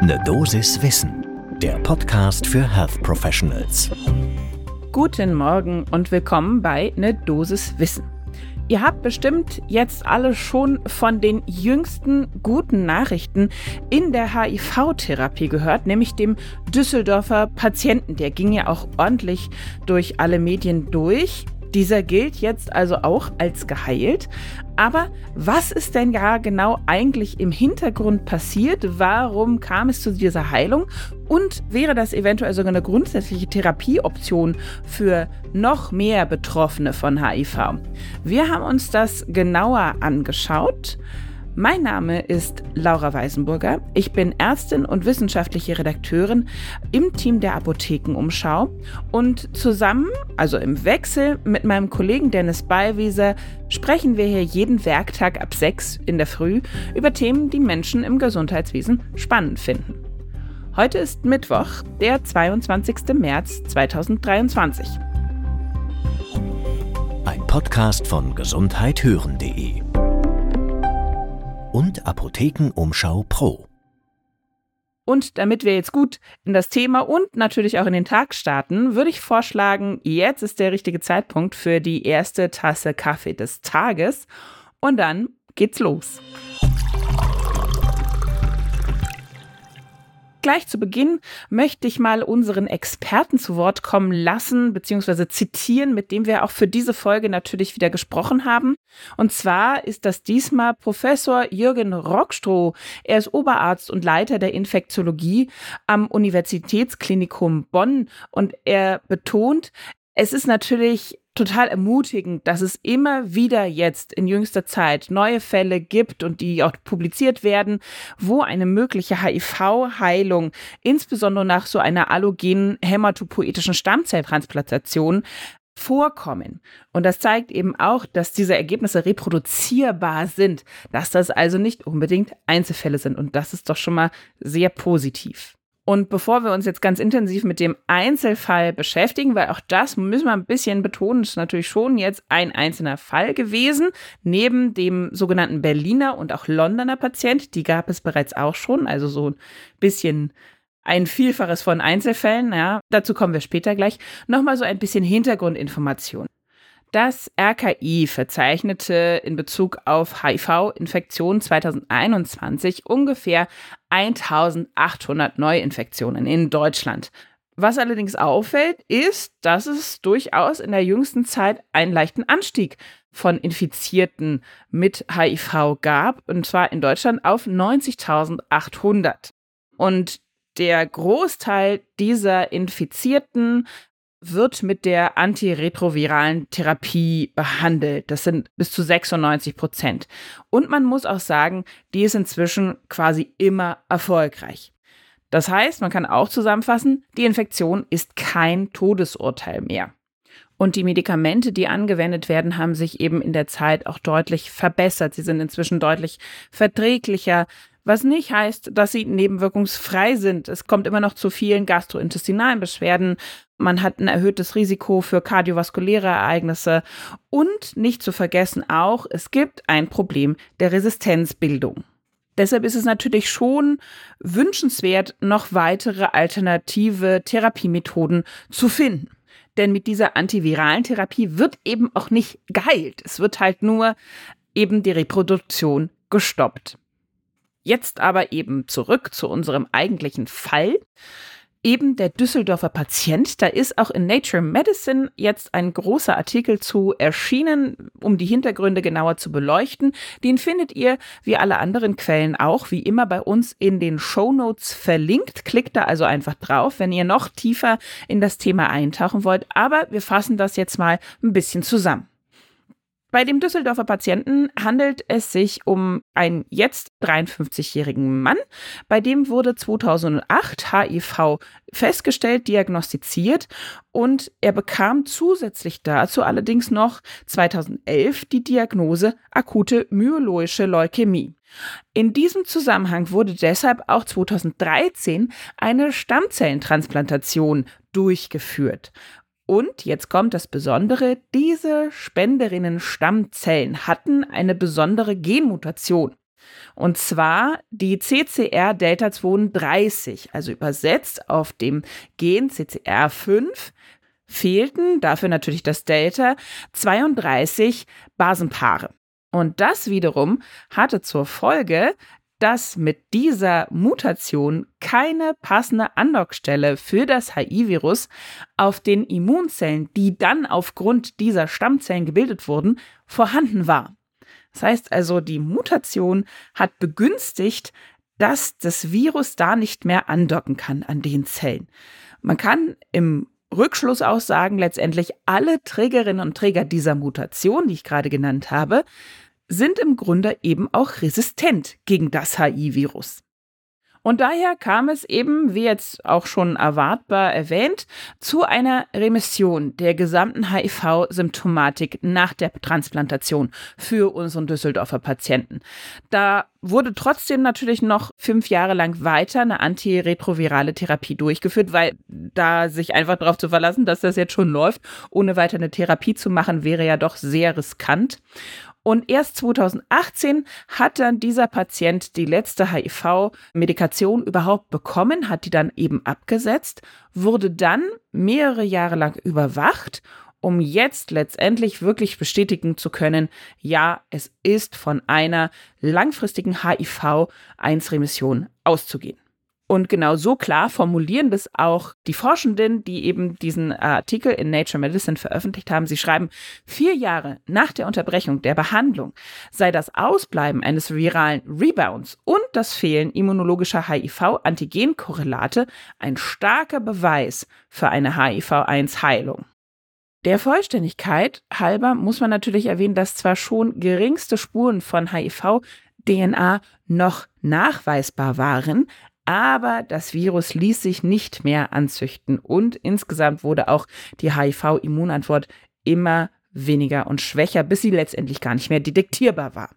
Ne Dosis Wissen, der Podcast für Health Professionals. Guten Morgen und willkommen bei Ne Dosis Wissen. Ihr habt bestimmt jetzt alle schon von den jüngsten guten Nachrichten in der HIV-Therapie gehört, nämlich dem Düsseldorfer Patienten. Der ging ja auch ordentlich durch alle Medien durch. Dieser gilt jetzt also auch als geheilt. Aber was ist denn ja genau eigentlich im Hintergrund passiert? Warum kam es zu dieser Heilung? Und wäre das eventuell sogar eine grundsätzliche Therapieoption für noch mehr Betroffene von HIV? Wir haben uns das genauer angeschaut. Mein Name ist Laura Weisenburger. Ich bin Ärztin und wissenschaftliche Redakteurin im Team der Apothekenumschau und zusammen, also im Wechsel mit meinem Kollegen Dennis Ballwieser, sprechen wir hier jeden Werktag ab 6 in der Früh über Themen, die Menschen im Gesundheitswesen spannend finden. Heute ist Mittwoch, der 22. März 2023. Ein Podcast von gesundheithören.de und Apothekenumschau Pro. Und damit wir jetzt gut in das Thema und natürlich auch in den Tag starten, würde ich vorschlagen, jetzt ist der richtige Zeitpunkt für die erste Tasse Kaffee des Tages. Und dann geht's los. Gleich zu Beginn möchte ich mal unseren Experten zu Wort kommen lassen, beziehungsweise zitieren, mit dem wir auch für diese Folge natürlich wieder gesprochen haben. Und zwar ist das diesmal Professor Jürgen Rockstroh. Er ist Oberarzt und Leiter der Infektiologie am Universitätsklinikum Bonn und er betont, es ist natürlich total ermutigend, dass es immer wieder jetzt in jüngster Zeit neue Fälle gibt und die auch publiziert werden, wo eine mögliche HIV-Heilung, insbesondere nach so einer allogenen hämatopoetischen Stammzelltransplantation, vorkommen. Und das zeigt eben auch, dass diese Ergebnisse reproduzierbar sind, dass das also nicht unbedingt Einzelfälle sind. Und das ist doch schon mal sehr positiv. Und bevor wir uns jetzt ganz intensiv mit dem Einzelfall beschäftigen, weil auch das müssen wir ein bisschen betonen, ist natürlich schon jetzt ein einzelner Fall gewesen, neben dem sogenannten Berliner und auch Londoner Patient, die gab es bereits auch schon, also so ein bisschen ein Vielfaches von Einzelfällen, ja, dazu kommen wir später gleich, nochmal so ein bisschen Hintergrundinformation. Das RKI verzeichnete in Bezug auf HIV-Infektionen 2021 ungefähr 1800 Neuinfektionen in Deutschland. Was allerdings auffällt, ist, dass es durchaus in der jüngsten Zeit einen leichten Anstieg von Infizierten mit HIV gab, und zwar in Deutschland auf 90.800. Und der Großteil dieser Infizierten wird mit der antiretroviralen Therapie behandelt. Das sind bis zu 96 Prozent. Und man muss auch sagen, die ist inzwischen quasi immer erfolgreich. Das heißt, man kann auch zusammenfassen, die Infektion ist kein Todesurteil mehr. Und die Medikamente, die angewendet werden, haben sich eben in der Zeit auch deutlich verbessert. Sie sind inzwischen deutlich verträglicher, was nicht heißt, dass sie nebenwirkungsfrei sind. Es kommt immer noch zu vielen gastrointestinalen Beschwerden. Man hat ein erhöhtes Risiko für kardiovaskuläre Ereignisse. Und nicht zu vergessen auch, es gibt ein Problem der Resistenzbildung. Deshalb ist es natürlich schon wünschenswert, noch weitere alternative Therapiemethoden zu finden. Denn mit dieser antiviralen Therapie wird eben auch nicht geheilt. Es wird halt nur eben die Reproduktion gestoppt. Jetzt aber eben zurück zu unserem eigentlichen Fall. Eben der Düsseldorfer Patient, da ist auch in Nature Medicine jetzt ein großer Artikel zu erschienen, um die Hintergründe genauer zu beleuchten. Den findet ihr wie alle anderen Quellen auch, wie immer bei uns in den Show Notes verlinkt. Klickt da also einfach drauf, wenn ihr noch tiefer in das Thema eintauchen wollt. Aber wir fassen das jetzt mal ein bisschen zusammen. Bei dem Düsseldorfer Patienten handelt es sich um einen jetzt 53-jährigen Mann. Bei dem wurde 2008 HIV festgestellt, diagnostiziert und er bekam zusätzlich dazu allerdings noch 2011 die Diagnose akute myeloische Leukämie. In diesem Zusammenhang wurde deshalb auch 2013 eine Stammzellentransplantation durchgeführt. Und jetzt kommt das Besondere, diese Spenderinnen-Stammzellen hatten eine besondere Genmutation. Und zwar die CCR Delta 32, also übersetzt auf dem Gen CCR5 fehlten, dafür natürlich das Delta, 32 Basenpaare. Und das wiederum hatte zur Folge, dass mit dieser Mutation keine passende Andockstelle für das HIV-Virus auf den Immunzellen, die dann aufgrund dieser Stammzellen gebildet wurden, vorhanden war. Das heißt also, die Mutation hat begünstigt, dass das Virus da nicht mehr andocken kann an den Zellen. Man kann im Rückschluss auch sagen, letztendlich alle Trägerinnen und Träger dieser Mutation, die ich gerade genannt habe, sind im Grunde eben auch resistent gegen das HIV-Virus. Und daher kam es eben, wie jetzt auch schon erwartbar erwähnt, zu einer Remission der gesamten HIV-Symptomatik nach der Transplantation für unseren Düsseldorfer Patienten. Da wurde trotzdem natürlich noch fünf Jahre lang weiter eine antiretrovirale Therapie durchgeführt, weil da sich einfach darauf zu verlassen, dass das jetzt schon läuft, ohne weiter eine Therapie zu machen, wäre ja doch sehr riskant. Und erst 2018 hat dann dieser Patient die letzte HIV-Medikation überhaupt bekommen, hat die dann eben abgesetzt, wurde dann mehrere Jahre lang überwacht um jetzt letztendlich wirklich bestätigen zu können, ja, es ist von einer langfristigen HIV-1-Remission auszugehen. Und genau so klar formulieren das auch die Forschenden, die eben diesen Artikel in Nature Medicine veröffentlicht haben. Sie schreiben, vier Jahre nach der Unterbrechung der Behandlung sei das Ausbleiben eines viralen Rebounds und das Fehlen immunologischer HIV-Antigenkorrelate ein starker Beweis für eine HIV-1-Heilung. Der Vollständigkeit halber muss man natürlich erwähnen, dass zwar schon geringste Spuren von HIV-DNA noch nachweisbar waren, aber das Virus ließ sich nicht mehr anzüchten und insgesamt wurde auch die HIV-Immunantwort immer weniger und schwächer, bis sie letztendlich gar nicht mehr detektierbar war.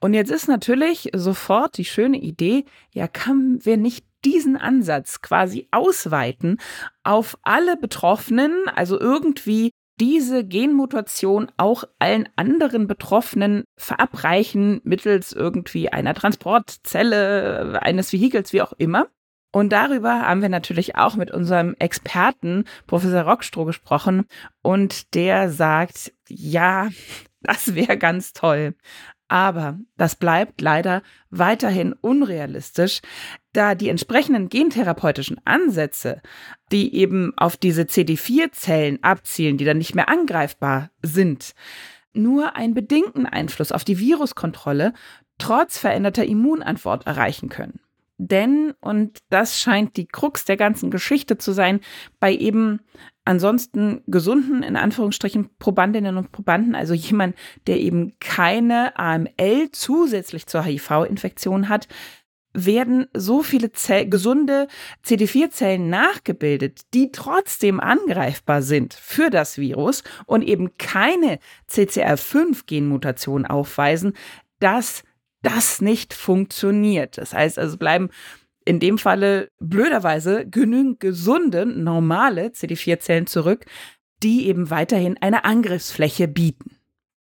Und jetzt ist natürlich sofort die schöne Idee, ja, kann wir nicht diesen Ansatz quasi ausweiten auf alle Betroffenen, also irgendwie diese Genmutation auch allen anderen Betroffenen verabreichen mittels irgendwie einer Transportzelle, eines Vehikels, wie auch immer. Und darüber haben wir natürlich auch mit unserem Experten, Professor Rockstroh, gesprochen. Und der sagt, ja, das wäre ganz toll. Aber das bleibt leider weiterhin unrealistisch, da die entsprechenden gentherapeutischen Ansätze, die eben auf diese CD4-Zellen abzielen, die dann nicht mehr angreifbar sind, nur einen bedingten Einfluss auf die Viruskontrolle trotz veränderter Immunantwort erreichen können. Denn, und das scheint die Krux der ganzen Geschichte zu sein, bei eben ansonsten gesunden, in Anführungsstrichen, Probandinnen und Probanden, also jemand, der eben keine AML zusätzlich zur HIV-Infektion hat, werden so viele Zell gesunde CD4-Zellen nachgebildet, die trotzdem angreifbar sind für das Virus und eben keine CCR5-Genmutation aufweisen, dass das nicht funktioniert. Das heißt also, bleiben in dem Falle blöderweise genügend gesunde, normale CD4-Zellen zurück, die eben weiterhin eine Angriffsfläche bieten.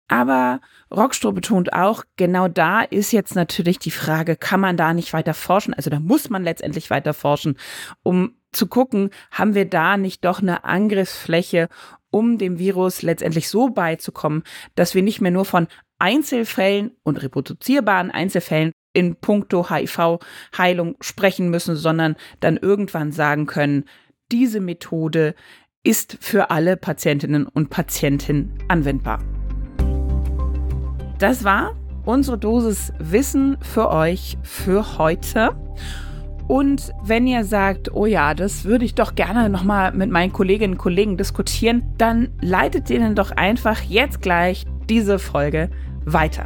Aber Rockstroh betont auch, genau da ist jetzt natürlich die Frage, kann man da nicht weiter forschen? Also da muss man letztendlich weiter forschen, um zu gucken, haben wir da nicht doch eine Angriffsfläche, um dem Virus letztendlich so beizukommen, dass wir nicht mehr nur von Einzelfällen und reproduzierbaren Einzelfällen in puncto HIV-Heilung sprechen müssen, sondern dann irgendwann sagen können, diese Methode ist für alle Patientinnen und Patienten anwendbar. Das war unsere Dosis Wissen für euch für heute. Und wenn ihr sagt, oh ja, das würde ich doch gerne nochmal mit meinen Kolleginnen und Kollegen diskutieren, dann leitet ihnen doch einfach jetzt gleich diese Folge weiter.